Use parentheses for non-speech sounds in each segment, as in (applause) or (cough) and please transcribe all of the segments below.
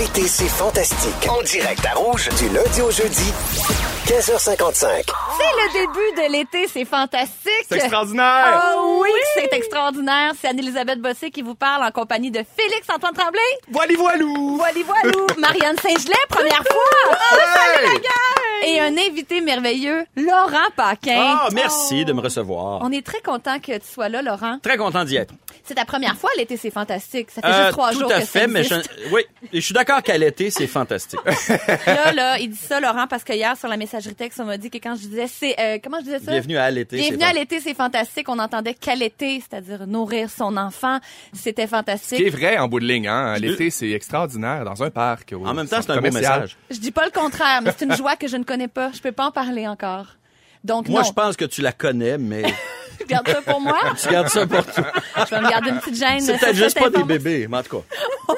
L'été, c'est fantastique. En direct à Rouge, du lundi au jeudi, 15h55. C'est le début de l'été, c'est fantastique. C'est extraordinaire! Oh oui, c'est extraordinaire. C'est Anne-Elisabeth Bossé qui vous parle en compagnie de Félix-Antoine Tremblay. Voili voilou! Voili voilou. (laughs) Marianne Saint-Gelais, première fois. Hey! Et un invité merveilleux, Laurent Paquin. Ah, merci de me recevoir. On est très content que tu sois là, Laurent. Très content d'y être. C'est ta première fois, l'été, c'est fantastique. Ça fait Euh, juste trois tout jours à que fait, ça mais je, oui, je suis d'accord qu'à l'été, c'est fantastique. Là, là, il dit ça, Laurent, parce que hier, sur la messagerie texte, on m'a dit que quand je disais, c'est, euh, comment je disais ça? Bienvenue à l'été. c'est Bienvenue à l'été, c'est fantastique. On entendait qu'allaiter, c'est-à-dire nourrir son enfant. C'était Ce qui est fantastique. vrai en bout de ligne, hein. L'été, c'est extraordinaire dans un parc. En même temps, c'est un beau message. Je dis pas le contraire, mais c'est une joie que je ne connais pas. Je peux pas en parler encore. Donc, Moi, non. je pense que tu la connais, mais (laughs) Tu gardes ça pour moi. tu gardes ça pour toi. Je vais me garder une petite gêne. C'est peut-être juste pas des bébés, mais en tout cas. (laughs)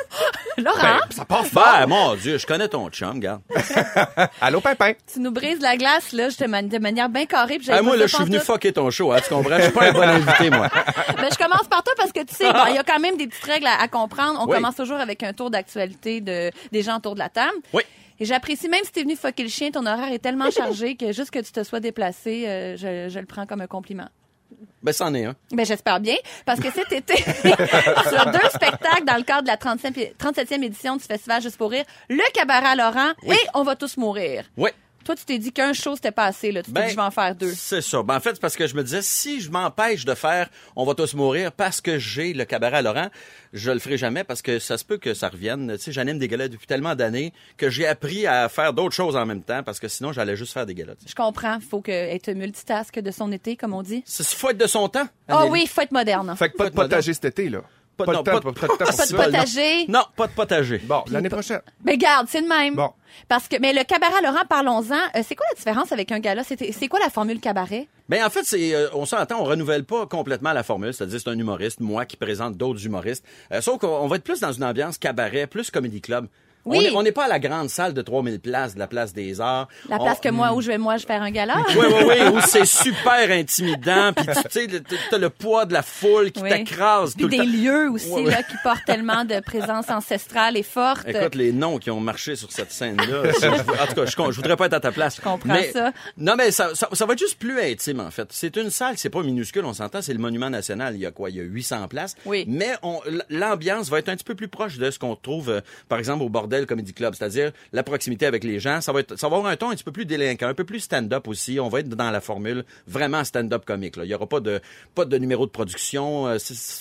Laurent, Ben, ça fort. Ben, mon Dieu, je connais ton chum, regarde. (laughs) Allô, Pimpin? tu nous brises la glace, là, je te man- de manière bien carrée. puis Ah, moi, là, je suis venu fucker ton show, hein, tu comprends? Je suis pas un bon invité, moi. (laughs) Ben, je commence par toi parce que tu sais, bon, il y a quand même des petites règles à, à comprendre. On Oui. commence toujours avec un tour d'actualité de, des gens autour de la table. Oui. Et j'apprécie, même si t'es venu fucker le chien, ton horaire est tellement chargé que juste que tu te sois déplacé, euh, je, je le prends comme un compliment. Ben, c'en est un. Ben, j'espère bien, parce que cet été, (laughs) sur deux spectacles dans le cadre de la 35 37e édition du Festival Juste pour rire, le cabaret à Laurent et On va tous mourir. Oui. Toi, tu t'es dit qu'un show, c'était pas assez, là. Tu t'es Ben, dit, je vais en faire deux. C'est ça. Ben, en fait, c'est parce que je me disais, si je m'empêche de faire On va tous mourir parce que j'ai le cabaret à Laurent, je le ferai jamais parce que ça se peut que ça revienne. Tu sais, j'anime des galas depuis tellement d'années que j'ai appris à faire d'autres choses en même temps parce que sinon, j'allais juste faire des galas. sais. Je comprends. Faut que être multitask de son été, comme on dit. C'est faut être de son temps. Ah oui, faut être moderne. Fait que pas de Pas de potager cet été, là. Pas- Pas, non, de temps, pas de- pas de temps pour Pas de ça. potager. Non, pas de potager. Bon, l'année prochaine. Mais garde, c'est le même. Bon. Parce que, mais le cabaret Laurent, parlons-en. Euh, c'est quoi la différence avec un gala? C'était- C'est quoi la formule cabaret? Ben en fait, c'est euh, on s'entend, on renouvelle pas complètement la formule, c'est-à-dire c'est un humoriste, moi qui présente d'autres humoristes. Euh, sauf qu'on va être plus dans une ambiance cabaret, plus comedy club. Oui. On est- On n'est pas à la grande salle de 3000 places de la place des Arts. La On- place que moi, où je vais, moi, je faire un gala? Oui, oui, oui, (laughs) où c'est super intimidant, puis tu sais, t'as le poids de la foule qui Oui. t'écrase Puis tout le des temps. lieux aussi, Ouais, ouais. là, qui portent tellement de présence ancestrale et forte. Écoute, les noms qui ont marché sur cette scène-là. (laughs) en tout cas, je, je voudrais pas être à ta place. Je comprends ça. Non, mais ça, ça, ça va être juste plus intime, en fait. C'est une salle, c'est pas minuscule, on s'entend, c'est le Monument National. Il y a quoi? Il y a 800 places. Oui. Mais l'ambiance va être un petit peu plus proche de ce qu'on trouve, euh, par exemple, au Bordel Comedy Club. C'est-à-dire la proximité avec les gens. Ça va être, ça va avoir un ton un petit peu plus délinquant, un peu plus stand-up aussi. On va être dans la formule vraiment stand-up comique, là. Il y aura pas de, pas de numéro de production. Euh,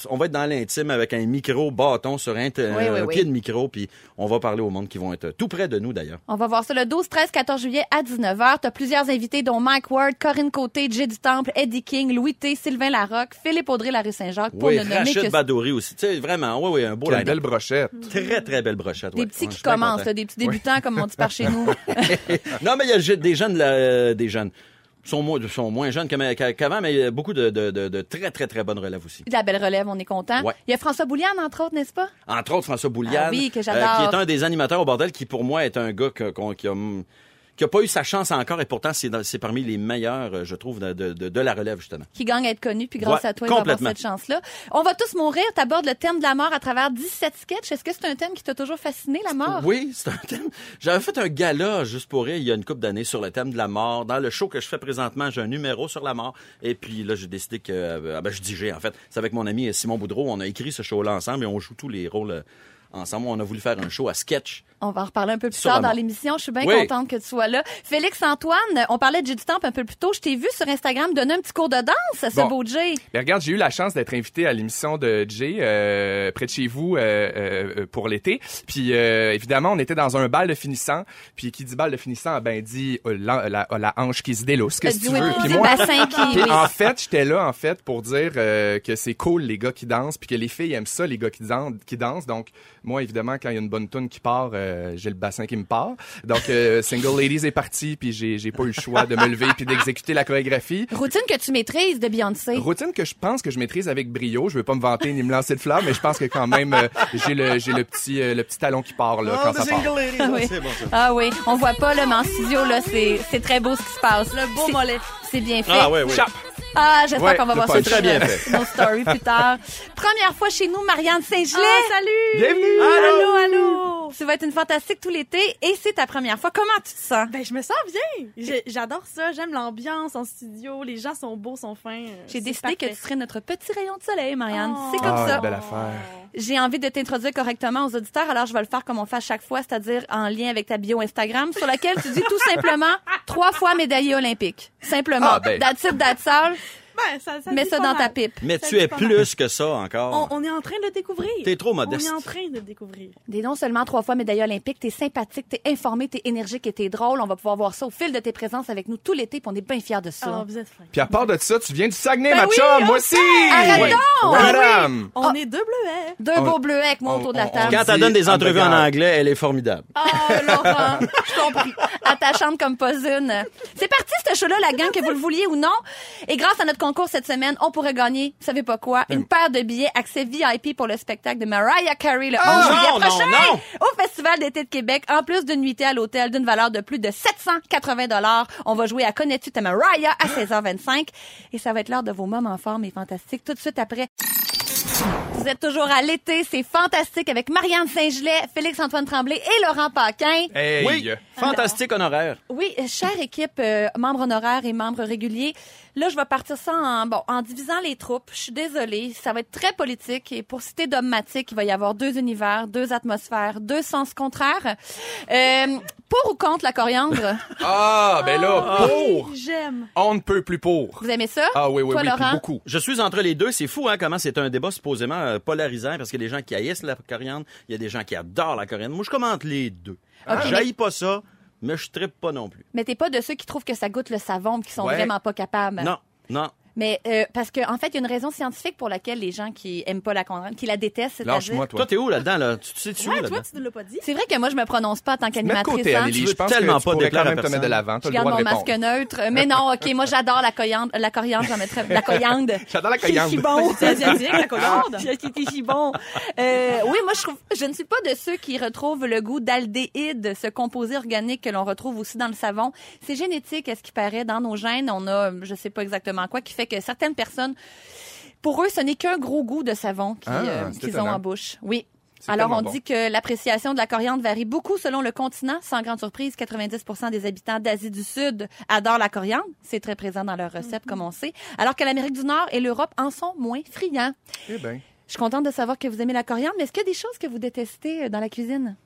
on va être dans l'intime avec un micro bâton sur un, t- Oui, oui, un oui. pied de micro, puis on va parler au monde qui vont être tout près de nous, d'ailleurs. On va voir ça le 12, 13, 14 juillet à 19h. T'as plusieurs invités, dont Mike Ward, Corinne Côté, Jay du Temple, Eddie King, Louis T, Sylvain Larocque, Philippe Audrey, la rue Saint-Jacques, pour Oui, ne nommer Rachid que Badouri aussi. Tu sais, vraiment, oui, oui, un beau Quelle belle brochette. Très, très belle brochette. des ouais. petits Ouais, qui commencent, là, des petits débutants, comme on dit par chez nous. (laughs) non, mais il y a des jeunes, là, euh, des jeunes. Sont, moins- sont moins jeunes qu'avant, mais il y a beaucoup de, de, de, de très, très, très bonnes relèves aussi. De la belle relève, on est content. Ouais. Il y a François Bouliane, entre autres, n'est-ce pas? Entre autres, François Bouliane. Ah oui, que euh, qui est un des animateurs au bordel, qui pour moi est un gars que- qui a hum, qui a pas eu sa chance encore, et pourtant c'est parmi les meilleurs, euh, je trouve, de, de, de- de la relève, justement. qui gagne à être connu, puis grâce Ouais, à toi, il va avoir cette chance-là. On va tous mourir. T'abordes le thème de la mort à travers 17 sketchs. Est-ce que c'est un thème qui t'a toujours fasciné, la mort? Oui, c'est un thème. J'avais fait un gala juste pour rire il y a une couple d'années sur le thème de la mort. Dans le show que je fais présentement, j'ai un numéro sur la mort. Et puis là, j'ai décidé que, euh, ah ben, je dis j'ai en fait. C'est avec mon ami Simon Boudreau. On a écrit ce show-là ensemble et on joue tous les rôles euh, ensemble. On a voulu faire un show à sketch. On va en reparler un peu plus tard dans l'émission. Je suis bien Oui. contente que tu sois là. Félix-Antoine, on parlait de Jay du Temple un peu plus tôt. Je t'ai vu sur Instagram donner un petit cours de danse à ce Bon. beau Jay. Regarde, j'ai eu la chance d'être invité à l'émission de Jay euh, près de chez vous euh, euh, pour l'été. Puis euh, évidemment, on était dans un bal de finissant. Puis qui dit bal de finissant, ben dit la, la, la hanche qui se délousse, qu'est-ce que tu veux? puis moi, bassin qui... Puis oui. en fait, j'étais là en fait pour dire que c'est cool les gars qui dansent puis que les filles aiment ça les gars qui dansent qui dansent. Donc moi évidemment quand il y a une bonne tune qui part, euh, j'ai le bassin qui me part. Donc euh, Single Ladies est parti puis j'ai j'ai pas eu le choix de me lever puis d'exécuter la chorégraphie. Routine que tu maîtrises de Beyoncé. Routine que je pense que je maîtrise avec brio. Je veux pas me vanter ni me lancer de fleurs, mais je pense que quand même euh, j'ai le j'ai le petit euh, le petit talon qui part là quand ça part. Ah oui. Ah oui, on voit pas là, mais en studio là, c'est c'est très beau ce qui se passe. Le beau mollet. C'est bien fait. Ah oui. Chape. Ah, j'espère Ouais, qu'on va voir ça Très bien fait. nos stories plus tard. Première fois chez nous, Marianne Saint-Gelais. Ah, salut! Bienvenue. Allô, allô! Tu vas être une fantastique tout l'été et c'est ta première fois. Comment tu te sens? Ben, je me sens bien. J'adore ça. J'aime l'ambiance en studio. Les gens sont beaux, sont fins. J'ai décidé que tu serais notre petit rayon de soleil, Marianne. Oh. C'est comme Ah, ça. belle affaire. J'ai envie de t'introduire correctement aux auditeurs, alors je vais le faire comme on fait à chaque fois, c'est-à-dire en lien avec ta bio Instagram, sur laquelle tu dis tout simplement (laughs) trois fois médaillé olympique. Simplement. Ah, ben. That's it, that's all. Ça, ça Mets ça dans ta pipe. Mais Ça tu es mal. plus que ça encore. On, on est en train de le découvrir. T'es trop modeste. On est en train de le découvrir. T'es non seulement trois fois médaillé olympique, t'es sympathique, t'es informé, t'es énergique et t'es drôle. On va pouvoir voir ça au fil de tes présences avec nous tout l'été, puis on est bien fiers de ça. Ah, vous êtes fins. Puis à part de ça, tu viens du Saguenay, Ben ma oui, chum, moi aussi! Arrête donc! Ouais, Ah oui. madame! On est deux bleuets. Deux On- beaux bleuets avec moi autour de la table. Quand elle donne des entrevues en anglais, elle est formidable. Oh, Laurent, (laughs) je comprends. Attachante comme pas une. C'est parti, ce show-là, la gang, que vous le vouliez ou non. Et grâce à notre concours cette semaine, on pourrait gagner, vous savez pas quoi, une paire de billets, accès VIP pour le spectacle de Mariah Carey le 11 Ah, juillet non, prochain non, non. au Festival d'été de Québec, en plus d'une nuitée à l'hôtel d'une valeur de plus de 780 dollars. On va jouer à Connais-tu ta Mariah à 16h25 et ça va être l'heure de vos moments forts et fantastiques tout de suite après. Vous êtes toujours à l'été, c'est fantastique avec Marianne Saint-Gelais, Félix-Antoine Tremblay et Laurent Paquin. Hey! Oui, fantastique honoraire. Oui, euh, chère équipe, euh, membres honoraires et membres réguliers, là, je vais partir ça en, bon, en divisant les troupes. Je suis désolée, ça va être très politique. Et pour citer dogmatique, il va y avoir deux univers, deux atmosphères, deux sens contraires. Euh, pour ou contre la coriandre? (laughs) Ah, ben là, pour! J'aime. On ne peut plus pour. Vous aimez ça? Ah oui, oui, Toi, oui, Laurent? beaucoup. Je suis entre les deux. C'est fou, hein, comment c'est un débat supposément euh, polarisant parce qu'il y a des gens qui haïssent la coriandre, il y a des gens qui adorent la coriandre. Moi, je commente les deux. Ok, J'haïs pas ça, mais je trippe pas non plus. Mais t'es pas de ceux qui trouvent que ça goûte le savon qui sont Ouais. vraiment pas capables. Non, non. Mais euh, parce qu'en en fait, il y a une raison scientifique pour laquelle les gens qui aiment pas la coriandre, qui la détestent. Lâche-moi, toi. Toi, t'es où là-dedans, là? Tu tu sais-tu où Ouais, toi, tu ne l'as pas dit. C'est vrai que moi, je me prononce pas en tant qu'animatrice. côté, hein. Amélie. Tu Je pense tellement que tu pas pourrais déplaire quand même te mettre de l'avant. T'as Je le garde mon répondre. masque neutre. Mais non, OK, moi, j'adore la coriandre. La coriandre, j'en mettrais... La coriandre. (laughs) J'adore la coriandre. bon. (laughs) C'est asiatique, la coriandre. C'était si bon. Euh, oui, moi, je trouve, je ne suis pas de ceux qui retrouvent le goût d'aldéhyde, ce composé organique que l'on retrouve aussi dans le savon. C'est génétique, à ce qui paraît, dans nos gènes? On a, je sais pas exactement quoi, qui fait que certaines personnes, pour eux, ce n'est qu'un gros goût de savon qu'ils Ah, euh, qu'ils ont en bouche. Oui. Alors, on bon. dit que l'appréciation de la coriandre varie beaucoup selon le continent. Sans grande surprise, 90% des habitants d'Asie du Sud adorent la coriandre. C'est très présent dans leurs recettes, comme on sait. Alors que l'Amérique du Nord et l'Europe en sont moins friands. Eh ben. Je suis contente de savoir que vous aimez la coriandre, mais est-ce qu'il y a des choses que vous détestez euh, dans la cuisine?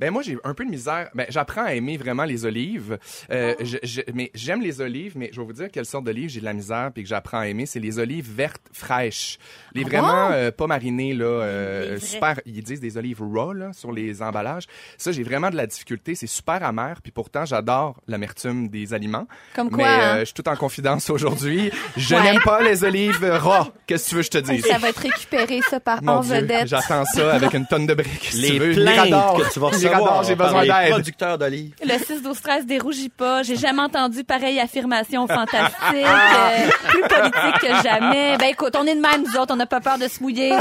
Ben moi j'ai un peu de misère. Ben j'apprends à aimer vraiment les olives. Euh, Oh. je- je- mais j'aime les olives, mais je vais vous dire quelle sorte d'olives j'ai de la misère puis que j'apprends à aimer, c'est les olives vertes fraîches. Les Ah vraiment euh, pas marinées là, euh, super. Ils disent des olives raw là, sur les emballages. Ça j'ai vraiment de la difficulté. C'est super amer puis pourtant j'adore l'amertume des aliments. Comme quoi, Mais hein? euh, je suis tout en confidence aujourd'hui. Je Ouais. n'aime pas les olives raw. Qu'est-ce que tu veux que je te dise? Ça va être récupéré, ça, par Mon en Dieu, vedette. j'attends ça avec une tonne de briques. si Les tu veux. plaintes que tu vas Mirador, j'ai besoin d'aide. d'olives. Le 6 12 13 dérougit pas. J'ai jamais entendu pareille affirmation fantastique, euh, plus politique que jamais. Ben écoute, on est de même, nous autres, on n'a pas peur de se mouiller.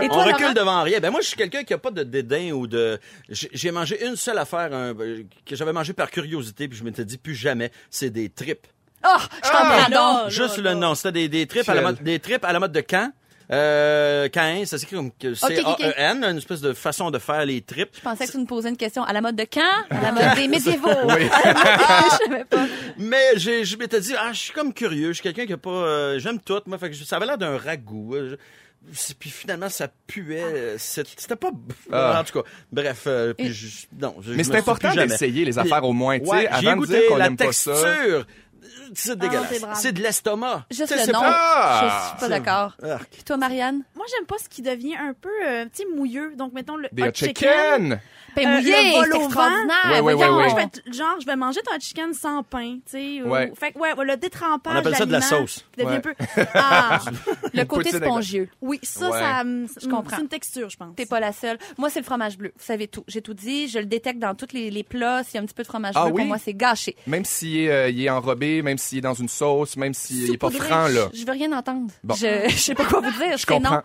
Et On recule Laurent? devant rien. Ben moi, je suis quelqu'un qui a pas de dédain ou de. J'ai mangé une seule affaire un- que j'avais mangé par curiosité, puis je m'étais dit plus jamais. C'est des tripes. Oh, je t'en Ah, Juste le nom. C'était des, des tripes à la mode, des tripes à la mode de Caen. Euh, Caen, ça s'écrit comme. C-A-E-N, une espèce de façon de faire les tripes. Je pensais que tu me posais une question à la mode de quand? À la mode des (laughs) médiévaux. Oui. (laughs) je savais pas. Mais je m'étais dit, ah, je suis comme curieux. Je suis quelqu'un qui a pas, euh, j'aime tout. Moi, fait que ça avait l'air d'un ragoût. Euh, je- Puis finalement, ça puait. euh, C'était pas. Ah. En tout cas, bref. euh, puis je- non. je- Mais c'est important d'essayer les affaires au moins, tu sais, Ouais, avant de dire qu'on la n'aime pas ça. C'est dégueulasse. t'es brave. c'est de l'estomac. Juste le nom. pas- Je suis pas d'accord. Toi, Marianne? Moi, j'aime pas ce qui devient un peu, euh, tu sais, mouilleux. Donc, mettons le Des hot chicken! Pain Euh, mouillé, c'est au vent. extraordinaire. Ouais, ouais, Voyons. ouais, Moi, ouais. je vais genre, je vais manger ton hot chicken sans pain, tu sais. Ouais. Fait que, ouais, le détrempage On appelle ça de la sauce. qui devient Ouais. un peu... (laughs) Ah, Le côté spongieux. oui, ça, Ouais. ça, Je comprends. c'est une texture, je pense. T'es pas la seule. Moi, c'est le fromage bleu. Vous savez tout. J'ai tout dit. Je le détecte dans tous les, les plats. S'il y a un petit peu de fromage Ah bleu, oui? pour moi, c'est gâché. Même s'il est, euh, il est enrobé, même s'il est dans une sauce, même s'il est pas franc, là. Je veux rien entendre. Bon. Je, je sais pas quoi vous dire. Je c'est non.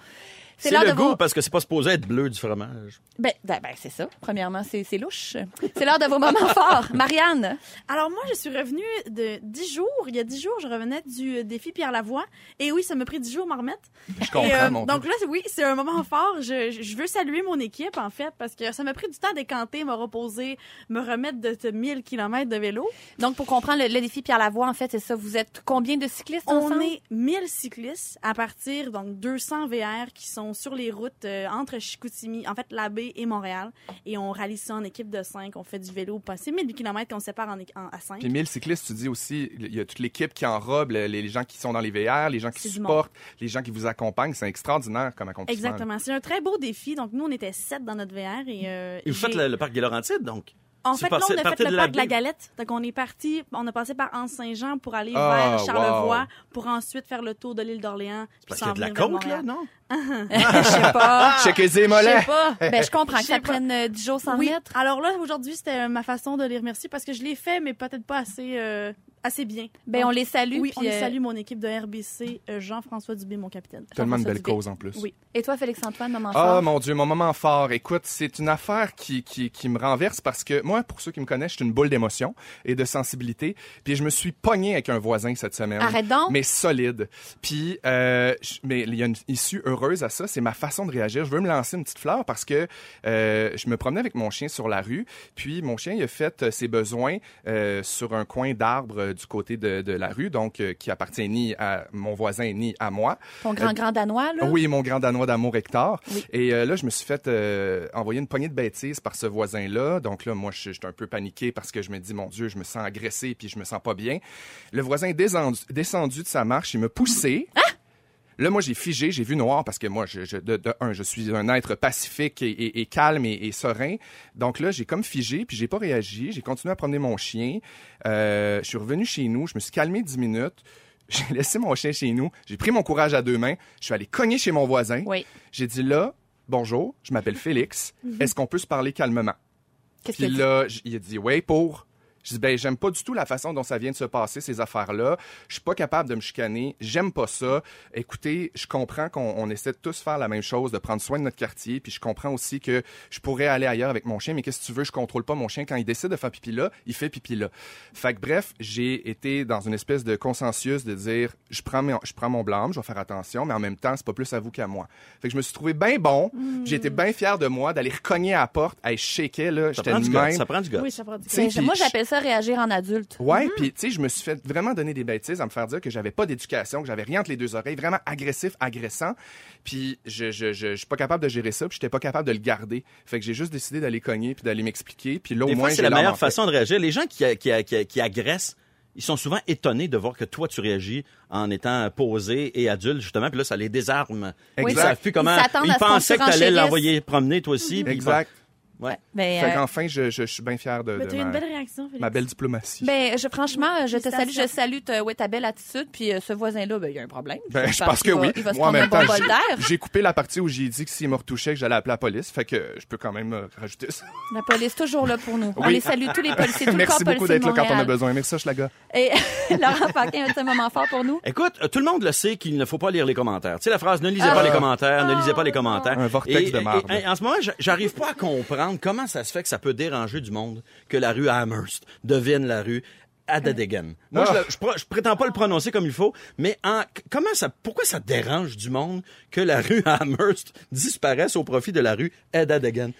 C'est l'heure le de goût vos... parce que c'est pas supposé être bleu du fromage. Ben, ben, ben, c'est ça. Premièrement, c'est louche. C'est l'heure de vos moments forts. (laughs) Marianne. Alors moi, je suis revenue de 10 jours. Il y a 10 jours, je revenais du euh, défi Pierre Lavoie. Et oui, ça m'a pris 10 jours à m'en remettre. Je comprends, Et, euh, mon donc là, oui, c'est un moment fort. Je, je veux saluer mon équipe, en fait, parce que ça m'a pris du temps à décanter, me reposer, me remettre de ce 1000 km de vélo. Donc, pour comprendre le, le défi Pierre Lavoie, en fait, c'est ça. Vous êtes combien de cyclistes On ensemble? est 1000 cyclistes à partir, donc 200 VR qui sont sur les routes euh, entre Chicoutimi, en fait, la baie et Montréal. Et on rallie ça en équipe de 5. On fait du vélo. C'est 1000 km qu'on sépare en, en- à 5. Puis 1000 cyclistes, tu dis aussi, il y a toute l'équipe qui enrobe, les, les gens qui sont dans les VR, les gens qui supportent, les gens qui vous accompagnent. C'est extraordinaire comme accomplissement. Exactement. C'est un très beau défi. Donc, nous, on était 7 dans notre VR. Et, euh, Et vous faites le, le parc des Laurentides, donc? En fait, là, on a fait de le la parc de la. Galette. Donc, on est parti, on a passé par Anse-Saint-Jean pour aller Ah, vers Charlevoix, wow. pour ensuite faire le tour de l'île d'Orléans. Parce qu'il y a de la côte, là, non? (laughs) Je sais pas. (laughs) Les Je sais pas. (laughs) Ben, je comprends que ça prenne euh, 10 jours sans Oui. Alors là, aujourd'hui, c'était euh, ma façon de les remercier parce que je l'ai fait, mais peut-être pas assez, euh, assez bien. Ben, Donc, on les salue. Oui, puis, on les euh, salue, mon équipe de RBC, euh, Jean-François Dubé, mon capitaine. Tellement de belles causes en plus. Oui. Et toi, Félix-Antoine, moment Ah, fort? mon Dieu, mon moment fort. Écoute, c'est une affaire qui, qui, qui me renverse parce que moi, pour ceux qui me connaissent, je suis une boule d'émotion et de sensibilité. Puis je me suis pogné avec un voisin cette semaine. Arrête donc. Mais solide. Puis, euh, mais il y a une issue heureuse à ça. C'est ma façon de réagir. Je veux me lancer une petite fleur parce que euh, je me promenais avec mon chien sur la rue. Puis mon chien, il a fait ses besoins euh, sur un coin d'arbre euh, du côté de, de la rue, donc euh, qui appartient ni à mon voisin ni à moi. Ton grand grand danois, là? Oui, mon grand danois d'amour Hector. Oui. Et euh, là, je me suis fait euh, envoyer une poignée de bêtises par ce voisin-là. Donc là, moi, je suis un peu paniqué parce que je me dis, mon Dieu, je me sens agressé puis je me sens pas bien. Le voisin est descendu, descendu de sa marche, il m'a poussé. Là, moi, j'ai figé, j'ai vu noir parce que moi, je, je- de, de un, je suis un être pacifique et, et- et calme et, et serein. Donc là, j'ai comme figé, puis j'ai pas réagi. J'ai continué à promener mon chien. Euh, je suis revenu chez nous, je me suis calmé 10 minutes. (laughs) J'ai laissé mon chien chez nous. J'ai pris mon courage à deux mains. Je suis allé cogner chez mon voisin. Oui. J'ai dit là, bonjour, je m'appelle Félix. Est-ce qu'on peut se parler calmement? Qu'est-ce Puis là, il a dit oui pour. Je dis ben j'aime pas du tout la façon dont ça vient de se passer ces affaires-là. Je suis pas capable de me chicaner. J'aime pas ça. Écoutez, je comprends qu'on on essaie de tous faire la même chose, de prendre soin de notre quartier. Puis je comprends aussi que je pourrais aller ailleurs avec mon chien, mais qu'est-ce que tu veux? Je contrôle pas mon chien quand il décide de faire pipi là, il fait pipi là. Fait que bref, j'ai été dans une espèce de consensus de dire je prends mon, je prends mon blâme, je vais faire attention, mais en même temps c'est pas plus à vous qu'à moi. Fait que je me suis trouvé bien bon. J'ai été bien fier de moi d'aller recogner à la porte. Hey, je shakeais là, Ça j'étais prend de du même. Ça prend du goût. Oui, ça prend du puis moi, j'appelle ça réagir en adulte. Ouais, puis tu sais, je me suis fait vraiment donner des bêtises à me faire dire que j'avais pas d'éducation, que j'avais rien entre les deux oreilles, vraiment agressif, agressant. Puis je je je, je suis pas capable de gérer ça, puis j'étais pas capable de le garder. Fait que j'ai juste décidé d'aller cogner puis d'aller m'expliquer, puis là au Des moins c'est la en meilleure façon de réagir. Les gens qui, qui, qui, qui agressent, ils sont souvent étonnés de voir que toi, tu réagis en étant posé et adulte, justement. Puis là, ça les désarme. Oui, Ils exact. savent plus comment. Ils qu'on pensaient que tu allais l'envoyer promener, toi aussi. ils Exact. Ouais. Ben, Fait euh, qu'enfin je, je, je suis bien fier de, Mais de eu une ma, belle réaction, Félix. ma belle diplomatie. ben, je, franchement, je te salue, je salue ta, ouais, ta belle attitude, puis euh, ce voisin-là, ben, il y a un problème. Ben, je pense pense que va- oui. Il va se Moi, en même temps, bol d'air. J'ai coupé la partie où j'ai dit que s'il me retouchait, que j'allais appeler la police. Fait que je peux quand même euh, rajouter ça. La police, toujours là pour nous. On les salue, tous les policiers, tout le Merci corps beaucoup d'être là quand on a besoin. Merci, Schlaga. Et (laughs) Laurent Paquin un moment fort pour nous. Écoute, tout le monde le sait qu'il ne faut pas lire les commentaires. Tu sais, la phrase « ne lisez Ah. pas les commentaires, ne lisez pas les commentaires ». Un vortex de et, en ce moment, j'arrive pas à comprendre comment ça se fait que ça peut déranger du monde que la rue Amherst devienne la rue Adadegen. Moi, je, Ah. le- je, pr- je prétends pas le prononcer comme il faut, mais en, comment ça, pourquoi ça dérange du monde que la rue Amherst disparaisse au profit de la rue Adadegen?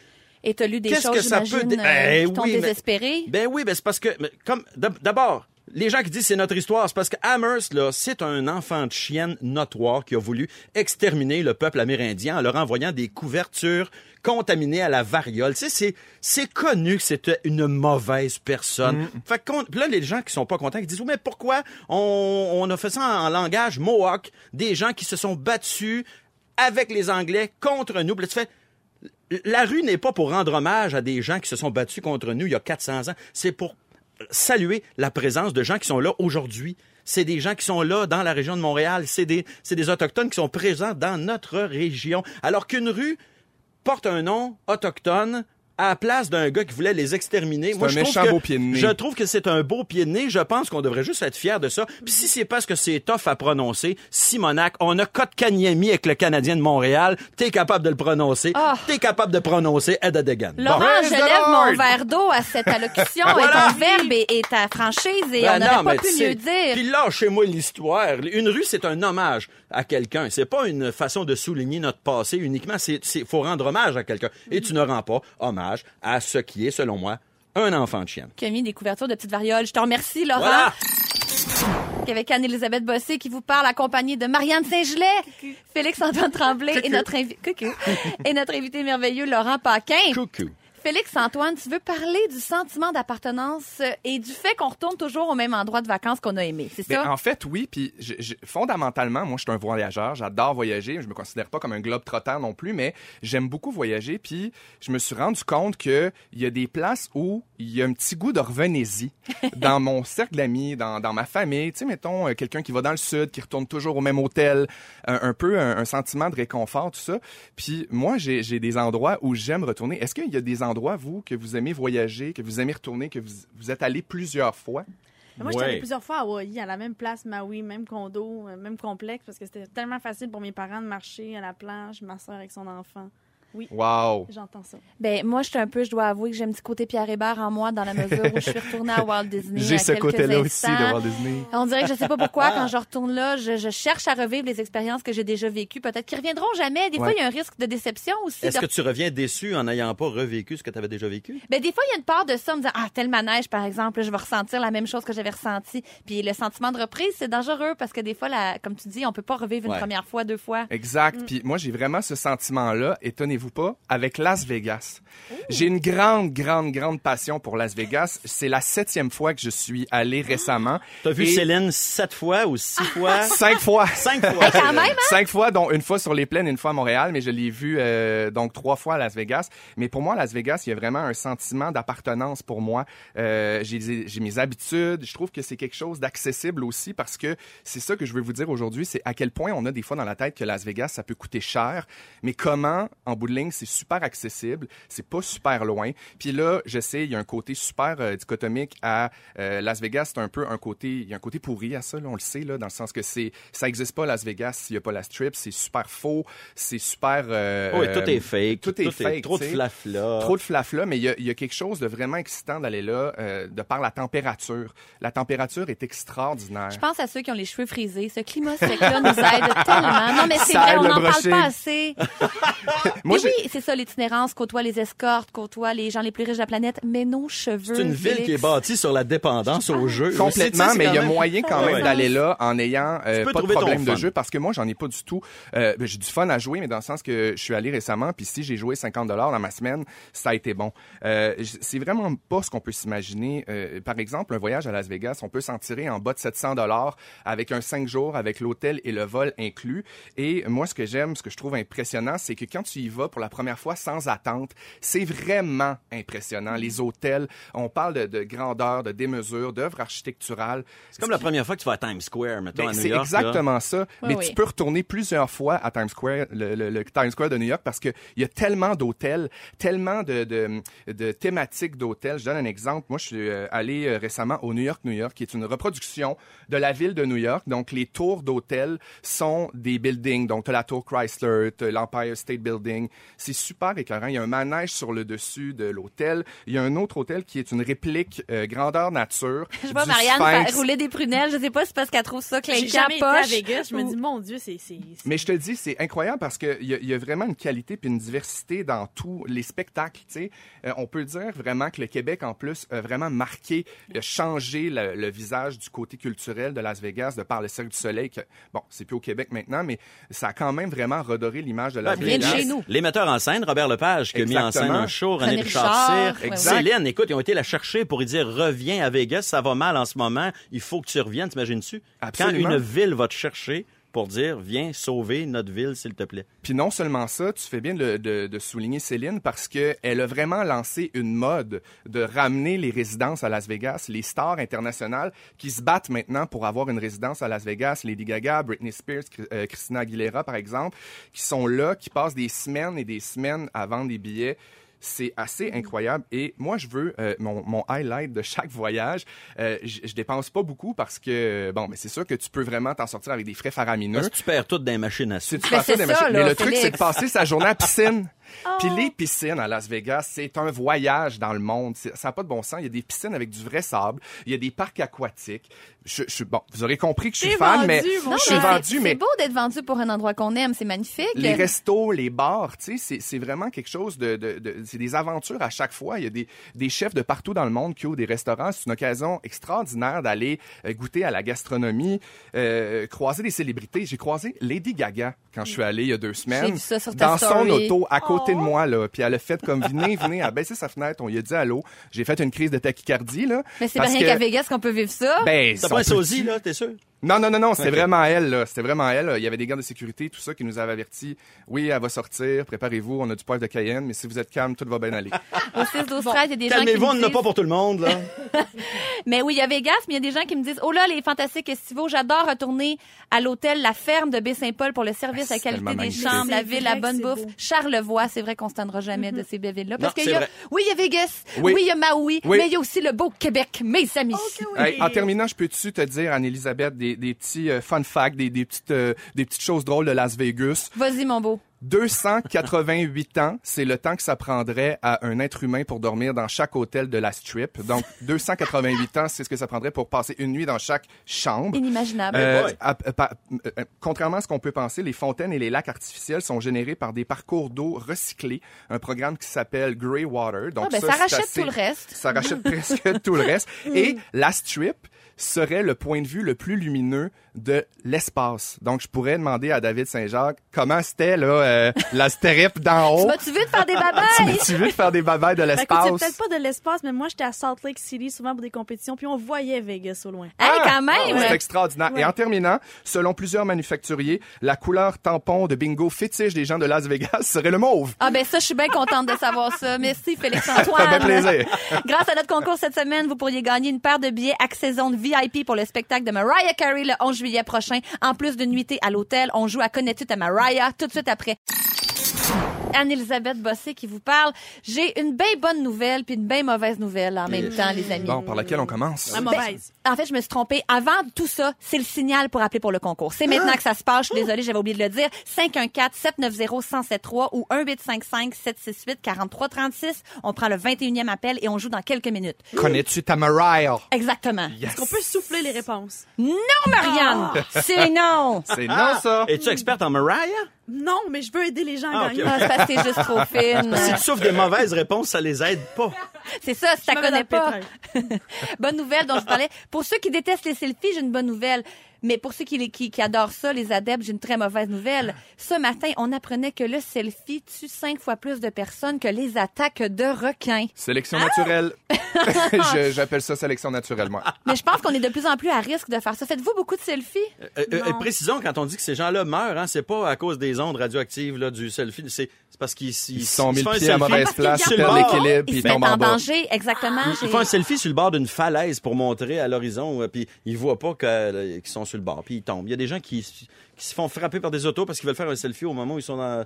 Et t'as lu des Qu'est-ce choses, que ça peut euh, Eh qui t'ont oui, mais- désespéré? Ben oui, ben c'est parce que, mais comme, d'ab- d'abord, les gens qui disent c'est notre histoire, c'est parce que Amherst, là, c'est un enfant de chienne notoire qui a voulu exterminer le peuple amérindien en leur envoyant des couvertures contaminées à la variole. Tu sais, c'est, c'est connu que c'était une mauvaise personne. Fait que, là, les gens qui sont pas contents, qui disent, oui, mais pourquoi on, on a fait ça en, en langage Mohawk, des gens qui se sont battus avec les Anglais contre nous. Puis là, tu fais, la rue n'est pas pour rendre hommage à des gens qui se sont battus contre nous il y a 400 ans. C'est pour saluer la présence de gens qui sont là aujourd'hui. C'est des gens qui sont là dans la région de Montréal. C'est des, des Autochtones qui sont présents dans notre région. Alors qu'une rue porte un nom autochtone à la place d'un gars qui voulait les exterminer. C'est un je méchant trouve que, beau pied de nez. Je trouve que c'est un beau pied de nez. Je pense qu'on devrait juste être fier de ça. Puis si c'est parce que c'est tough à prononcer, Simonac, on a Kotkaniemi avec le Canadien de Montréal. T'es capable de le prononcer. Ah. T'es capable de prononcer Edadegan. Laurent, Praise je lève mon verre d'eau à cette (laughs) allocution et Voilà. ton verbe et, et ta franchise et Ben on n'aurait pas pu mieux dire. Puis lâchez-moi l'histoire. Une rue, c'est un hommage à quelqu'un. C'est pas une façon de souligner notre passé uniquement. C'est, c'est, faut rendre hommage à quelqu'un. Et tu ne rends pas hommage à ce qui est, selon moi, un enfant de chienne. Qui a mis des couvertures de petites varioles. Je te remercie, Laurent. Voilà! Avec Anne-Elisabeth Bossé qui vous parle accompagnée de Marianne Saint-Gelais, Félix-Antoine Tremblay et notre, invi- Coucou. (laughs) et notre invité merveilleux Laurent Paquin. Coucou. Félix-Antoine, tu veux parler du sentiment d'appartenance euh, et du fait qu'on retourne toujours au même endroit de vacances qu'on a aimé, c'est Ben, ça? en fait, oui. Puis je- je- fondamentalement, moi, je suis un voyageur. J'adore voyager. Je me considère pas comme un globe trotteur non plus, mais j'aime beaucoup voyager. Puis je me suis rendu compte que il y a des places où il y a un petit goût de revenez-y (laughs) dans mon cercle d'amis, dans, dans ma famille. Tu sais, mettons euh, quelqu'un qui va dans le sud, qui retourne toujours au même hôtel, un, un peu un, un sentiment de réconfort, tout ça. Puis moi, j'ai j'ai des endroits où j'aime retourner. Est-ce qu'il y a des endroits vous que vous aimez voyager, que vous aimez retourner, que vous, vous êtes allé plusieurs fois? Moi, j'étais allée Ouais. plusieurs fois à Hawaï, à la même place, Maui, même condo, euh, même complexe, parce que c'était tellement facile pour mes parents de marcher à la plage, ma soeur avec son enfant. Wow. J'entends ça. Ben, moi, je suis un peu, je dois avouer que j'ai un petit côté Pierre Hébert en moi dans la mesure où je suis retournée à Walt Disney. J'ai ce côté-là aussi de. Walt Disney. On dirait que je sais pas pourquoi, Ah. quand je retourne là, je, je cherche à revivre les expériences que j'ai déjà vécues, peut-être qui reviendront jamais. Des fois, Ouais. il y a un risque de déception aussi. Est-ce de- que tu reviens déçu en n'ayant pas revécu ce que tu avais déjà vécu? Ben, des fois, il y a une part de ça, en me disant, ah, tel manège, par exemple, je vais ressentir la même chose que j'avais ressenti. Puis le sentiment de reprise, c'est dangereux parce que des fois, la, comme tu dis, on peut pas revivre une Ouais. première fois, deux fois. Exact. Puis moi, j'ai vraiment ce sentiment-là, étonnez-vous pas, avec Las Vegas. J'ai une grande, grande, grande passion pour Las Vegas. C'est la septième fois que je suis allé récemment. T'as vu Et Céline sept fois ou six (laughs) fois? Cinq fois. Cinq fois. quand même, hein? Cinq fois, dont une fois sur les plaines, une fois à Montréal, mais je l'ai vu euh, donc trois fois à Las Vegas. Mais pour moi, Las Vegas, il y a vraiment un sentiment d'appartenance pour moi. Euh, j'ai j'ai mes habitudes. Je trouve que c'est quelque chose d'accessible aussi parce que c'est ça que je veux vous dire aujourd'hui, c'est à quel point on a des fois dans la tête que Las Vegas, ça peut coûter cher, mais comment, en bout de ligne, c'est super accessible, c'est pas super loin. Puis là, je sais, il y a un côté super euh, dichotomique à euh, Las Vegas, c'est un peu un côté, il y a un côté pourri à ça, là, on le sait, là, dans le sens que c'est, ça existe pas Las Vegas s'il y a pas la strip, c'est super faux, c'est super. euh, Oui, tout euh, est fake. Tout est fake. Trop de flafla. Trop de flafla, mais il y a, il y a quelque chose de vraiment excitant d'aller là, euh, de par la température. La température est extraordinaire. Je pense à ceux qui ont les cheveux frisés. Ce climat sec-là nous aide tellement. Non, mais c'est Ça vrai, on n'en parle pas assez. (laughs) (laughs) Moi, oui, c'est ça, l'itinérance, côtoie les escortes, côtoie les gens les plus riches de la planète, mais nos cheveux. C'est une ville qui est bâtie sur la dépendance au jeu. Complètement, mais il y a moyen quand même d'aller là en ayant euh, pas de problème de fun. jeu parce que moi j'en ai pas du tout. Euh, ben, j'ai du fun à jouer, mais dans le sens que je suis allé récemment, puis si j'ai joué 50 dollars dans ma semaine, ça a été bon. Euh, c'est vraiment pas ce qu'on peut s'imaginer. Par exemple, un voyage à Las Vegas, on peut s'en tirer en bas de 700 dollars avec un 5 jours, avec l'hôtel et le vol inclus. Et moi, ce que j'aime, ce que je trouve impressionnant, c'est que quand tu y vas pour la première fois sans attente, c'est vraiment impressionnant. Les hôtels, on parle de, de grandeur, de démesure, d'œuvres architecturales. C'est comme la première fois que tu vas à Times Square, mettons, Ben, à New c'est là. exactement ça. mais oui. tu peux retourner plusieurs fois à Times Square, le, le- le Times Square de New York, parce que il y a tellement d'hôtels, tellement de, de, de thématiques d'hôtels. Je donne un exemple. Moi, je suis euh, allé euh, récemment au New York, New York, qui est une reproduction de la ville de New York. Donc, les tours d'hôtels sont des buildings. Donc, tu as la tour Chrysler, tu l'Empire State Building. C'est super écœurant. Il y a un manège sur le dessus de l'hôtel. Il y a un autre hôtel qui est une réplique euh, grandeur nature. (laughs) Je vois Marianne rouler des prunelles. Je sais pas si c'est parce qu'elle trouve ça J'ai clinquant jamais été à. Vegas. Je me dis, mon Dieu, c'est. Mais je te le dis, c'est incroyable parce qu'il y, a- il y a vraiment une qualité puis une diversité dans tous les spectacles. Tu sais, Euh, on peut dire vraiment que le Québec, en plus, a vraiment marqué, a changé le, le visage du côté culturel de Las Vegas de par le Cirque du Soleil. Que, bon, c'est plus au Québec maintenant, mais ça a quand même vraiment redoré l'image de Las Ben, Vegas. chez nous. Les en scène, Robert Lepage, qui a mis en scène Exactement. un show, René René Richard, ouais. Céline, écoute, ils ont été la chercher pour lui dire reviens à Vegas, ça va mal en ce moment, il faut que tu reviennes, t'imagines-tu? Quand une ville va te chercher pour dire viens sauver notre ville, s'il te plaît. Puis non seulement ça, tu fais bien de, souligner Céline parce que elle a vraiment lancé une mode de ramener les résidences à Las Vegas, les stars internationales qui se battent maintenant pour avoir une résidence à Las Vegas, Lady Gaga, Britney Spears, euh, Christina Aguilera par exemple, qui sont là, qui passent des semaines et des semaines à vendre des billets. C'est assez incroyable. Et moi, je veux euh, mon, mon highlight de chaque voyage. Euh, je je dépense pas beaucoup parce que, bon, mais c'est sûr que tu peux vraiment t'en sortir avec des frais faramineux. Parce que tu perds tout dans les machines à Si tu machines- Mais le truc, c'est de passer sa journée à piscine. Oh. Puis les piscines à Las Vegas, c'est un voyage dans le monde. C'est- Ça n'a pas de bon sens. Il y a des piscines avec du vrai sable. Il y a des parcs aquatiques. Je, je- bon, vous aurez compris que je suis fan, vendu, mais Non, je suis mais c'est- vendu, C'est mais beau d'être vendu pour un endroit qu'on aime, c'est magnifique. les restos, les bars, tu sais, c'est- c'est vraiment quelque chose de, de, de- c'est des aventures à chaque fois. Il y a des, des chefs de partout dans le monde qui ouvrent des restaurants. C'est une occasion extraordinaire d'aller euh, goûter à la gastronomie, euh, croiser des célébrités. J'ai croisé Lady Gaga quand je suis allé il y a deux semaines. vu ça sur ta dans son auto, à côté de moi, là. Puis elle a fait comme venez, venez, elle a baissé sa fenêtre, on lui a dit allô. J'ai fait une crise de tachycardie, là. Mais c'est parce rien qu'à Vegas qu'on peut vivre ça. Ben, T'as son pas un sosie, là, t'es sûr? non, non, non, non, c'était vraiment elle, là. C'était vraiment elle. Il y avait des gardes de sécurité, tout ça, qui nous avaient avertis. Oui, elle va sortir, préparez-vous, on a du poivre de Cayenne, mais si vous êtes calme, tout va bien aller. Au 6 12 13, il y a des gens qui Calmez-vous, on me n'en a disent... pas pour tout le monde, là. (laughs) Mais oui, il y a Vegas, mais il y a des gens qui me disent "Oh là, les fantastiques estivaux, j'adore retourner à l'hôtel La Ferme de Baie-Saint-Paul pour le service, Ah, la qualité des chambres, la ville, la bonne que bouffe. beau. Charlevoix, c'est vrai qu'on se tendra jamais de ces belles villes-là parce Non, qu'il c'est y a vrai. Oui, il y a Vegas. Oui. Oui, il y a Maui, Oui. mais il y a aussi le beau Québec, mes amis. Ok, oui. Hey, en terminant, je peux-tu te dire, Anne-Elisabeth, des, des petits euh, fun facts, des, des, petites, euh, des petites choses drôles de Las Vegas? Vas-y mon beau. 288 ans, c'est le temps que ça prendrait à un être humain pour dormir dans chaque hôtel de la Strip. Donc, (laughs) 288 ans, c'est ce que ça prendrait pour passer une nuit dans chaque chambre. Inimaginable. Euh, boy. à- à- pa- euh, contrairement à ce qu'on peut penser, les fontaines et les lacs artificiels sont générés par des parcours d'eau recyclés, un programme qui s'appelle Grey Water. Donc Ah, ben, ça rachète assez- tout le reste. Ça rachète (laughs) presque tout le reste. Et la strip serait le point de vue le plus lumineux de l'espace. Donc, je pourrais demander à David Saint-Jacques comment c'était là euh, (laughs) la strip d'en Tu haut. vas-tu vite faire des (laughs) babayes? Tu veux faire des babayes de Ben, l'espace? c'est peut-être pas de l'espace, mais moi, j'étais à Salt Lake City souvent pour des compétitions, puis on voyait Vegas au loin. Hey, Ah! quand même! C'est extraordinaire. Et en terminant, selon plusieurs manufacturiers, la couleur tampon de bingo fétiche des gens de Las Vegas (laughs) serait le mauve. Ah ben ça, je suis bien contente de savoir ça. Merci Ça Félix-Antoine. fait plaisir. Grâce à notre concours cette semaine, vous pourriez gagner une paire de billets accès zone VIP pour le spectacle de Mariah Carey le 11 juillet prochain. En plus de nuitée à l'hôtel, on joue à Connais-tu ta Mariah? Tout de suite après. Anne-Elisabeth Bossé qui vous parle. J'ai une bien bonne nouvelle puis une bien mauvaise nouvelle en même temps, les amis. Bon, par laquelle on commence? La mauvaise. En fait, je me suis trompée. Avant tout ça, c'est le signal pour appeler pour le concours. C'est maintenant que ça se passe. Je suis désolée, j'avais oublié de le dire. 514-790-1073 ou 1855-768-4336. On prend le 21e appel et on joue dans quelques minutes. Connais-tu ta Mariah? Exactement. Yes. Est-ce qu'on peut souffler les réponses? Non, Marianne! C'est non! C'est non, ça. Es-tu experte en Mariah? Non, mais je veux aider les gens à Ah, gagner. Ah, (laughs) c'est juste trop fine. Si tu souffres des mauvaises réponses, ça les aide pas. (laughs) C'est ça, si tu connais dans pas. (laughs) bonne nouvelle dont je parlais. Pour ceux qui détestent les selfies, j'ai une bonne nouvelle. Mais pour ceux qui, les- qui, qui adorent ça, les adeptes, j'ai une très mauvaise nouvelle. Ce matin, on apprenait que le selfie tue cinq fois plus de personnes que les attaques de requins. Sélection naturelle. (laughs) Je- J'appelle ça sélection naturelle, moi. Mais je pense qu'on est de plus en plus à risque de faire ça. Faites-vous beaucoup de selfies? Euh, euh, Non. précisons, quand on dit que ces gens-là meurent, hein, c'est pas à cause des ondes radioactives là, du selfie, c'est parce qu'ils Ils se sont mis font le un pied à mauvaise place, ils perdent l'équilibre, puis Ils ils tombent en en bas. danger, exactement. Ils font un selfie sur le bord d'une falaise pour montrer à l'horizon, euh, puis ils voient pas euh, qu'ils sont Il y a des gens qui, qui se font frapper par des autos parce qu'ils veulent faire un selfie au moment où ils sont dans,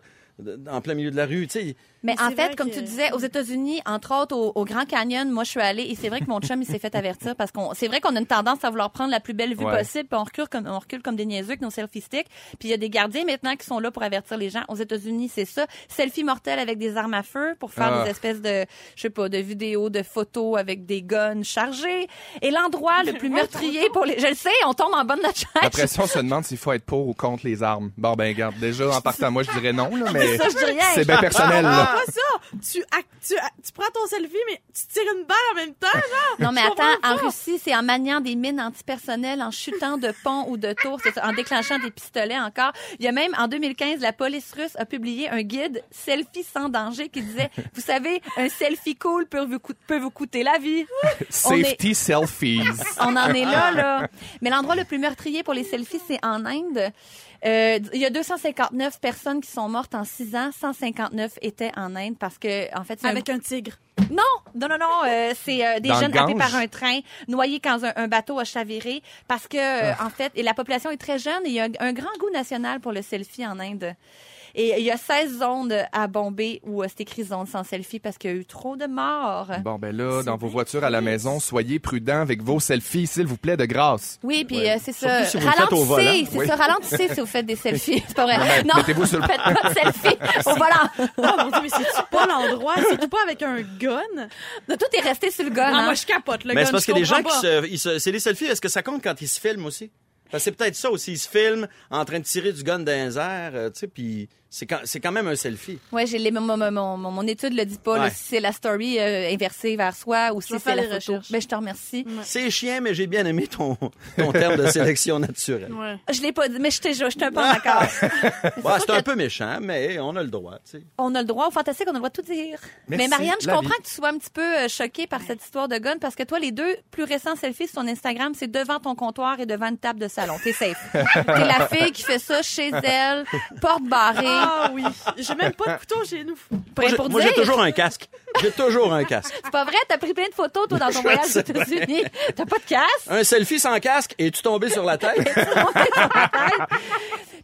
en plein milieu de la rue. Tu sais, Mais en fait, comme que- tu disais, aux États-Unis, entre autres au, au Grand Canyon, moi je suis allée et c'est vrai que mon chum il s'est fait avertir parce qu'on, c'est vrai qu'on a une tendance à vouloir prendre la plus belle vue Ouais. possible, puis on recule comme on recule comme des niaiseux avec nos selfie sticks. Puis il y a des gardiens maintenant qui sont là pour avertir les gens. Aux États-Unis, c'est ça, selfie mortel avec des armes à feu pour faire Ah. des espèces de, je sais pas, de vidéos, de photos avec des guns chargés. Et l'endroit le plus (laughs) meurtrier pour les, je le sais, on tombe en bas de notre chaise. Après ça, on se demande s'il faut être pour ou contre les armes. Bon, ben, regarde, déjà, en (laughs) partant, moi, je dirais non, là, mais Ça, je dis rien. c'est bien personnel, là. Pas ça! Tu, ac- tu, tu prends ton selfie, mais tu tires une balle en même temps, genre! Non, mais Je attends, en pas. Russie, c'est en maniant des mines antipersonnelles, en chutant de ponts ou de tours, c'est ça, en déclenchant des pistolets encore. Il y a même, en 2015, la police russe a publié un guide selfie sans danger qui disait, vous savez, un selfie cool peut vous, coût- peut vous coûter la vie. On est- Safety selfies. On en est là, là. Mais l'endroit le plus meurtrier pour les selfies, c'est en Inde. Euh, il y a 259 personnes qui sont mortes en 6 ans. 159 étaient en Inde parce que, en fait, c'est un- Avec un tigre. non, non, non, non. euh, c'est euh, des Dans jeunes happés par un train, noyés quand un, un bateau a chaviré, parce que euh, Ah. en fait, et la population est très jeune et il y a un, un grand goût national pour le selfie en Inde. Et il y a 16 zones à bomber où euh, c'est écrit zone sans selfie parce qu'il y a eu trop de morts. Bon, ben là, dans vos voitures à la maison, soyez prudents avec vos selfies, s'il vous plaît, de grâce. Oui, puis Ouais. euh, c'est ça. Si. Ralentissez, c'est Oui. ça. Ralentissez si vous faites des selfies. C'est pas vrai. mais Non, mettez-vous sur le- faites pas de (laughs) selfie au volant. Oh mon dieu, mais c'est pas l'endroit, surtout pas avec un gun? Tout est resté sur le gun. Hein. moi je capote le Mais gun. c'est parce je qu'il y a des gens qui se, ils se- c'est les selfies. Est-ce que ça compte quand ils se filment aussi? Parce que c'est peut-être ça aussi. Ils se filment en train de tirer du gun dans les airs, euh, tu sais, puis c'est quand, c'est quand même un selfie. Ouais, j'ai les, mon, mon, mon, mon- mon étude le dit pas là, si c'est la story euh, inversée vers soi ou si c'est la les photo. Ben je te remercie. C'est chien, mais j'ai bien aimé ton, ton terme de sélection naturelle. Ouais. Je l'ai pas dit, mais je suis un peu en accord. (laughs) Ouais, c'est un que- peu méchant, mais on a le droit, tu sais. On a le droit au fantastique, on a le droit de tout dire. Merci, mais Marianne, je comprends vie. que tu sois un petit peu euh, choquée par cette histoire de gun parce que toi, les deux plus récents selfies sur ton Instagram, c'est devant ton comptoir et devant une table de salon. T'es safe. (laughs) T'es la fille qui fait ça chez elle, porte barrée. Ah oui, j'ai même pas de couteau chez nous. Pour, Moi, j'ai- pour moi, dire, j'ai toujours un casque. J'ai toujours un casque. c'est pas vrai, t'as pris plein de photos, toi, dans ton voyage aux. États-Unis. T'as pas de casse. Un selfie sans casque et tu tombé sur la tête?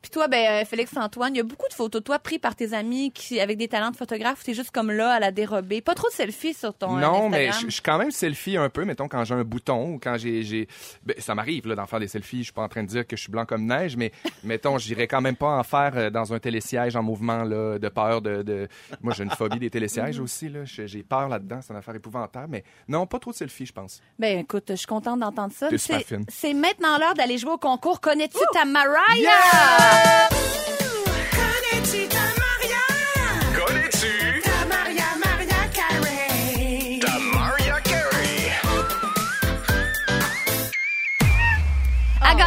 Puis toi, ben, euh, Félix-Antoine, il y a beaucoup de photos de toi prises par tes amis qui, avec des talents de photographe, t'es juste comme là, à la dérobée. Pas trop de selfies sur ton euh, Non, mais je suis quand même selfie un peu, mettons, quand j'ai un bouton ou quand j'ai... j'ai- Ben, ça m'arrive, là, d'en faire des selfies. Je suis pas en train de dire que je suis blanc comme neige, mais, (laughs) mettons, j'irais quand même pas en faire euh, dans un télésiège en mouvement, là, de peur de... de... Moi, j'ai une phobie des télésièges aussi, là. J'ai j'ai peur là-dedans. C'est une affaire épouvantable, mais non, pas trop de selfies, je pense. Ben écoute, je suis contente d'entendre ça. T'es Mais super c'est- fine. C'est maintenant l'heure d'aller jouer au concours. Connais-tu ta Mariah? 감사합니다. 음,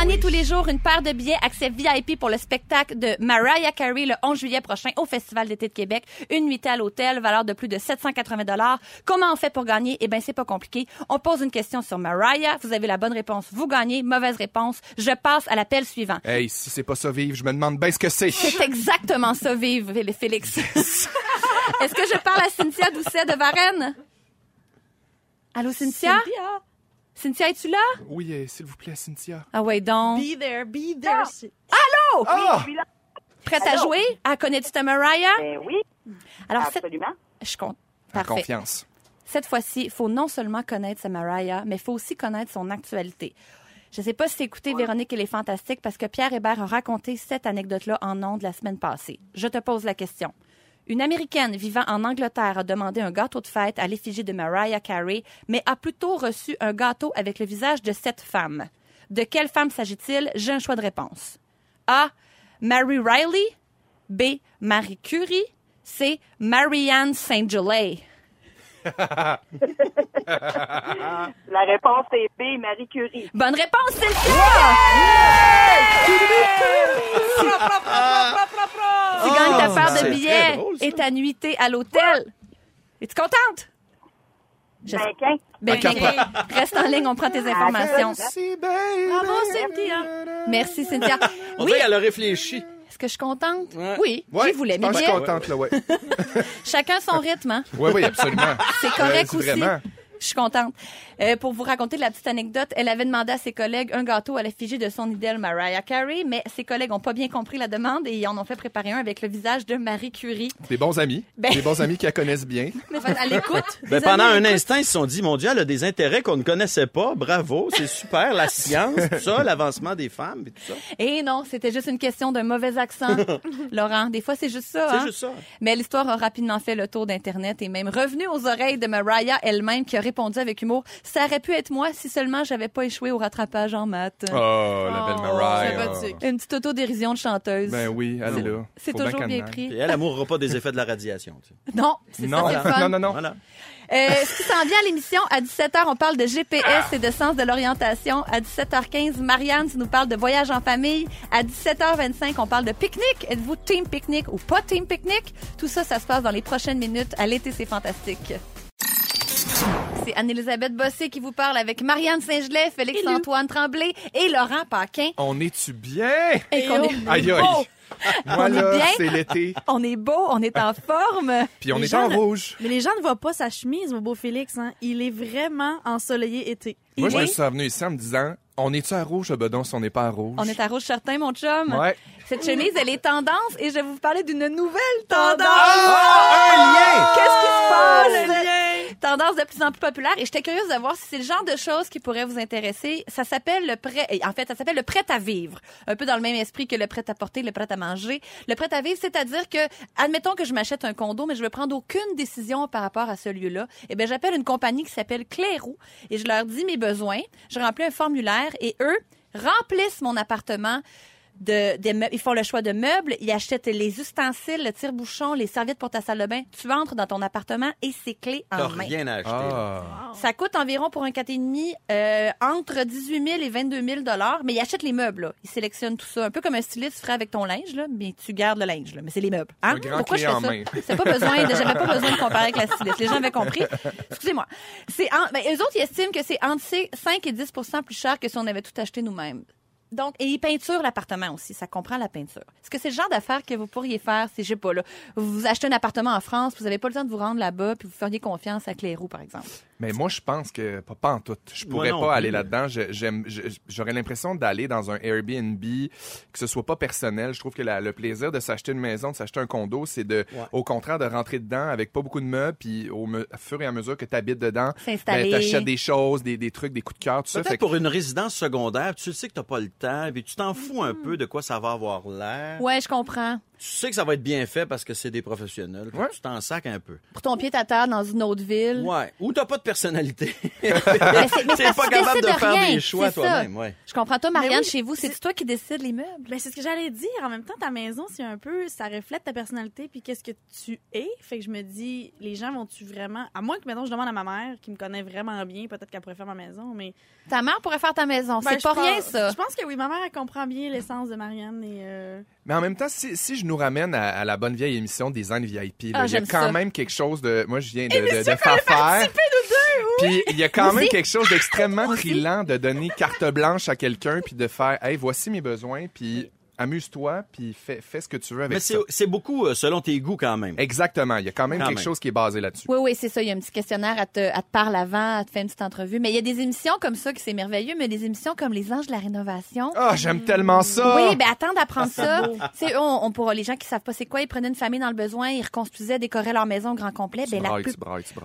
À gagner tous les jours une paire de billets accès VIP pour le spectacle de Mariah Carey le 11 juillet prochain au Festival d'été de Québec. Une nuitée à l'hôtel, valeur de plus de 780 dollars. Comment on fait pour gagner? Eh ben, c'est pas compliqué. On pose une question sur Mariah. Vous avez la bonne réponse. Vous gagnez. Mauvaise réponse. Je passe à l'appel suivant. Hey, si c'est pas ça vivre, je me demande bien ce que c'est. C'est exactement ça, vive, Fé- Félix. (laughs) Est-ce que je parle à Cynthia Doucet de Varennes? Allô, Cynthia? Cynthia, es-tu là? Oui, euh, s'il vous plaît, Cynthia. Ah ouais, donc. Be there, be there. c'est- Ah! Prête à jouer? Ah, connais-tu ta Mariah? Ben oui, Alors, cette... absolument. je compte. En Parfait. confiance. Cette fois-ci, il faut non seulement connaître sa Mariah, mais il faut aussi connaître son actualité. Je ne sais pas si c'est écouté Véronique et les Fantastiques parce que Pierre Hébert a raconté cette anecdote-là en ondes la semaine passée. Je te pose la question. Une Américaine vivant en Angleterre a demandé un gâteau de fête à l'effigie de Mariah Carey, mais a plutôt reçu un gâteau avec le visage de cette femme. De quelle femme s'agit-il? J'ai un choix de réponse. A. Mary Riley. B. Marie Curie. C. Marianne Saint-Gelais. La réponse est B, Marie Curie. Bonne réponse, c'est le cas! Ta part c'est de très brillets drôle, et ta nuitée à l'hôtel. Es-tu contente? Je- Ben, qu'un. Ben, (laughs) reste en ligne, on prend tes informations. Merci. Bravo, Cynthia. Merci, Cynthia. On Oui, dirait qu'elle a réfléchi. est-ce que je suis contente? Ouais. Oui, Ouais, je voulais je mes pense que je billets. suis contente, là, ouais. (laughs) Chacun son rythme, hein? Oui, oui, absolument. C'est correct Euh, aussi. Vraiment. Je suis contente. Euh, pour vous raconter la petite anecdote, elle avait demandé à ses collègues un gâteau à l'effigie de son idole Mariah Carey, mais ses collègues n'ont pas bien compris la demande et ils en ont fait préparer un avec le visage de Marie Curie. Des bons amis. Ben- Des bons amis qui la connaissent bien. (laughs) Mais à l'écoute. Ben, pendant un instant, ils se sont dit, mon Dieu, elle a des intérêts qu'on ne connaissait pas. Bravo, c'est super. La science, tout ça, l'avancement des femmes et tout ça. Et non, c'était juste une question d'un mauvais accent. (laughs) Laurent, des fois, c'est juste ça. C'est hein? juste ça. Mais l'histoire a rapidement fait le tour d'Internet et même revenu aux oreilles de Mariah elle-même qui a répondu avec humour « Ça aurait pu être moi si seulement j'avais pas échoué au rattrapage en maths. Oh, la belle Mariah. sympathique. Une petite autodérision de chanteuse. Ben oui, elle est là. c'est bien toujours bien pris. Et elle, elle mourra pas des effets de la radiation. tu sais. Non, c'est ça, Non, c'est fun. non, non, non. Voilà. Euh, ce qui s'en vient à l'émission, à 17h, on parle de GPS et de sens de l'orientation. À 17h15, Marianne, tu nous parles de voyage en famille. À 17h25, on parle de pique-nique. Êtes-vous team pique-nique ou pas team pique-nique? Tout ça, ça se passe dans les prochaines minutes. À l'été, c'est fantastique. C'est Anne-Elisabeth Bossé qui vous parle avec Marianne Saint-Gelais, Félix-Antoine Tremblay et Laurent Paquin. On est-tu bien? Et est, Aïe, aïe. On est bien? c'est l'été. on est beau, on est en (laughs) forme. Puis on Les est gens en rouge. Mais les gens ne voient pas sa chemise, mon beau Félix. Hein. Il est vraiment ensoleillé été. Moi, Il je me suis venu ici en me disant, On est-tu à rouge, Bedon, si on n'est pas à rouge? On est à rouge certain, mon chum. Ouais. Cette chemise, elle est tendance et je vais vous parler d'une nouvelle tendance. Un lien! Qu'est-ce qui se passe? Tendance de plus en plus populaire et j'étais curieuse de voir si c'est le genre de choses qui pourrait vous intéresser. Ça s'appelle le prêt, en fait, ça s'appelle le prêt à vivre. Un peu dans le même esprit que le prêt à porter, le prêt à manger. Le prêt à vivre, c'est-à-dire que, admettons que je m'achète un condo, mais je veux prendre aucune décision par rapport à ce lieu-là. Eh bien, j'appelle une compagnie qui s'appelle Clérou et je leur dis mes besoins. Je remplis un formulaire et eux remplissent mon appartement de, des meubles. Ils font le choix de meubles, ils achètent les ustensiles, le tire-bouchon, les serviettes pour ta salle de bain. Tu entres dans ton appartement et c'est clé en main. rien à acheter. Ah. Ça coûte environ pour un 4,5 euh, entre 18 000 et 22 000 dollars, mais ils achètent les meubles. Là. Ils sélectionnent tout ça, un peu comme un styliste ferait avec ton linge, là, mais tu gardes le linge, là, mais c'est les meubles. Hein? Pourquoi je fais ça? C'est pas besoin, de- j'avais pas besoin de comparer avec la styliste. Les gens avaient compris. Excusez-moi. C'est en, ben, eux autres, ils estiment que c'est entre 5 et 10% plus cher que si on avait tout acheté nous-mêmes. Donc, et ils peinturent l'appartement aussi. Ça comprend la peinture. Est-ce que c'est le genre d'affaires que vous pourriez faire? Si, je sais pas, là, vous achetez un appartement en France, vous avez pas le temps de vous rendre là-bas, puis vous feriez confiance à Clérou, par exemple? Mais moi, je pense que pas, pas en tout. Je pourrais non pas aller là-dedans. J'aurais l'impression d'aller dans un Airbnb, que ce soit pas personnel. Je trouve que la- le plaisir de s'acheter une maison, de s'acheter un condo, c'est de, Ouais. au contraire, de rentrer dedans avec pas beaucoup de meubles, puis au me- fur et à mesure que tu habites dedans, ben, t'achètes des choses, des, des trucs, des coups de cœur, tout ça. Peut-être Fait que- pour une résidence secondaire, tu sais que t'as pas le temps, puis tu t'en fous un peu de quoi ça va avoir l'air. Ouais, je comprends. Tu sais que ça va être bien fait parce que c'est des professionnels. Ouais. Tu t'en sacs un peu. Pour ton pied à terre dans une autre ville. Ouais. Ou t'as pas de personnalité. Mais (laughs) c'est mais pas capable de faire rien, des choix toi-même, ouais. Je comprends. Toi, Marianne, oui, chez vous, c'est toi qui décides les meubles. Ben, c'est ce que j'allais dire. En même temps, ta maison, c'est un peu, ça reflète ta personnalité puis qu'est-ce que tu es. Fait que je me dis, les gens vont-tu vraiment, à moins que maintenant je demande à ma mère, qui me connaît vraiment bien, peut-être qu'elle pourrait faire ma maison, mais. Ta mère pourrait faire ta maison. Ben, c'est pas pense- rien, ça. Je pense que oui, ma mère, elle comprend bien l'essence de Marianne et, euh, Mais en même temps, si, si je nous ramène à, à la bonne vieille émission des Design VIP, Ah, il y a quand ça. même quelque chose de... Moi, je viens de, de, de faire faire. Puis il y a quand même quelque chose d'extrêmement thrillant de donner carte blanche à quelqu'un puis de faire « Hey, voici mes besoins, puis amuse-toi, puis fais, fais ce que tu veux avec Mais ça. c'est c'est beaucoup euh, selon tes goûts quand même. Exactement. Il y a quand même Quand quelque même. chose qui est basé là-dessus. Oui, oui, c'est ça. Il y a un petit questionnaire à te, à te parle avant, à te faire une petite entrevue. Mais il y a des émissions comme ça qui c'est merveilleux, mais des émissions comme Les Anges de la Rénovation. Ah, j'aime tellement ça! Oui, ben attends d'apprendre ça. Tu sais, eux, on, on pourra, les gens qui savent pas c'est quoi, ils prenaient une famille dans le besoin, ils reconstruisaient, décoraient leur maison au grand complet. Ben, la plus-.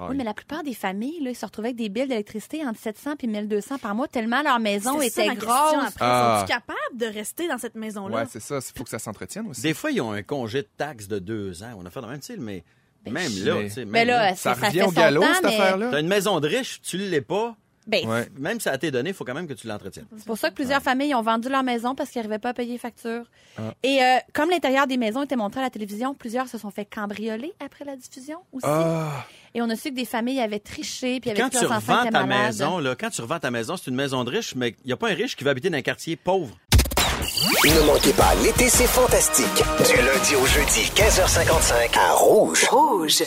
Oui, mais la plupart des familles, là, ils se retrouvaient avec des billes d'électricité entre 700 et 1200 par mois, tellement leur maison c'est ça, était question grosse. après. Ah. Sont-tu capables de rester dans cette maison-là? Ouais, c'est ça. Il faut que ça s'entretienne aussi. Des fois, ils ont un congé de taxes de deux ans. On a fait le même style, mais même je- là, mais- tu sais, même Ben là, là, Ça ça revient au galop, temps, cette mais- affaire-là? T'as une maison de riche, tu l'es pas. Ben, Ouais. Même si ça a été donné, il faut quand même que tu l'entretiennes. C'est pour ça que plusieurs familles ont vendu leur maison parce qu'ils n'arrivaient pas à payer les factures. Ah. Et euh, comme l'intérieur des maisons était montré à la télévision, plusieurs se sont fait cambrioler après la diffusion aussi. Ah, Et on a su que des familles avaient triché puis avaient Quand tu revends ta malades. maison, là, quand tu revends ta maison, c'est une maison de riche, mais il n'y a pas un riche qui va habiter dans un quartier pauvre. Ne manquez pas l'été, c'est fantastique. Du lundi au jeudi, 15h55 à Rouge. Rouge.